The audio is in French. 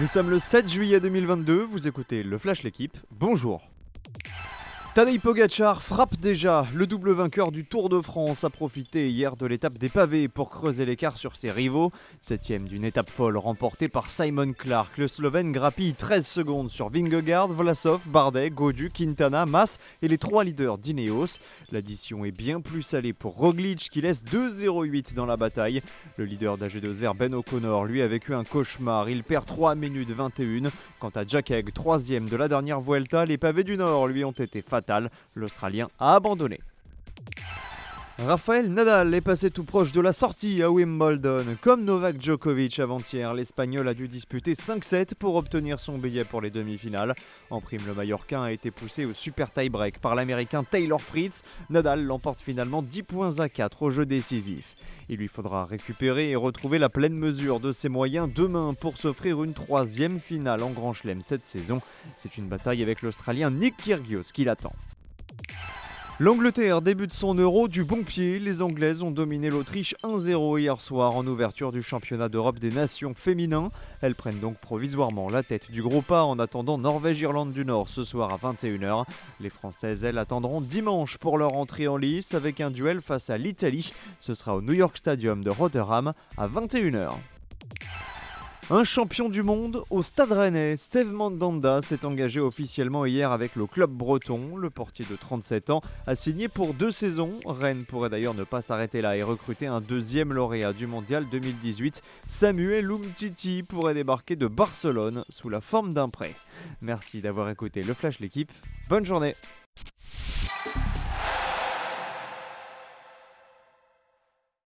Nous sommes le 7 juillet 2022, vous écoutez le Flash L'équipe, bonjour Tadej Pogacar frappe déjà. Le double vainqueur du Tour de France a profité hier de l'étape des pavés pour creuser l'écart sur ses rivaux. Septième d'une étape folle remportée par Simon Clark. Le Slovène grappille 13 secondes sur Vingegaard, Vlasov, Bardet, Godu, Quintana, Mas et les trois leaders d'Ineos. L'addition est bien plus salée pour Roglic qui laisse 2-0-8 dans la bataille. Le leader d'AG2R Ben O'Connor lui a vécu un cauchemar. Il perd 3 minutes 21. Quant à Jack Egg, troisième de la dernière Vuelta, les pavés du Nord lui ont été l'Australien a abandonné. Rafael Nadal est passé tout proche de la sortie à Wimbledon. Comme Novak Djokovic avant-hier, l'Espagnol a dû disputer 5-7 pour obtenir son billet pour les demi-finales. En prime, le Mallorquin a été poussé au super tie-break par l'Américain Taylor Fritz. Nadal l'emporte finalement 10 points à 4 au jeu décisif. Il lui faudra récupérer et retrouver la pleine mesure de ses moyens demain pour s'offrir une troisième finale en Grand Chelem cette saison. C'est une bataille avec l'Australien Nick Kyrgios qui l'attend. L'Angleterre débute son euro du bon pied. Les Anglaises ont dominé l'Autriche 1-0 hier soir en ouverture du championnat d'Europe des nations féminins. Elles prennent donc provisoirement la tête du gros pas en attendant Norvège-Irlande du Nord ce soir à 21h. Les Françaises, elles, attendront dimanche pour leur entrée en lice avec un duel face à l'Italie. Ce sera au New York Stadium de Rotterdam à 21h. Un champion du monde au Stade Rennais, Steve Mandanda s'est engagé officiellement hier avec le club breton. Le portier de 37 ans a signé pour deux saisons. Rennes pourrait d'ailleurs ne pas s'arrêter là et recruter un deuxième lauréat du mondial 2018. Samuel Umtiti pourrait débarquer de Barcelone sous la forme d'un prêt. Merci d'avoir écouté le Flash l'équipe. Bonne journée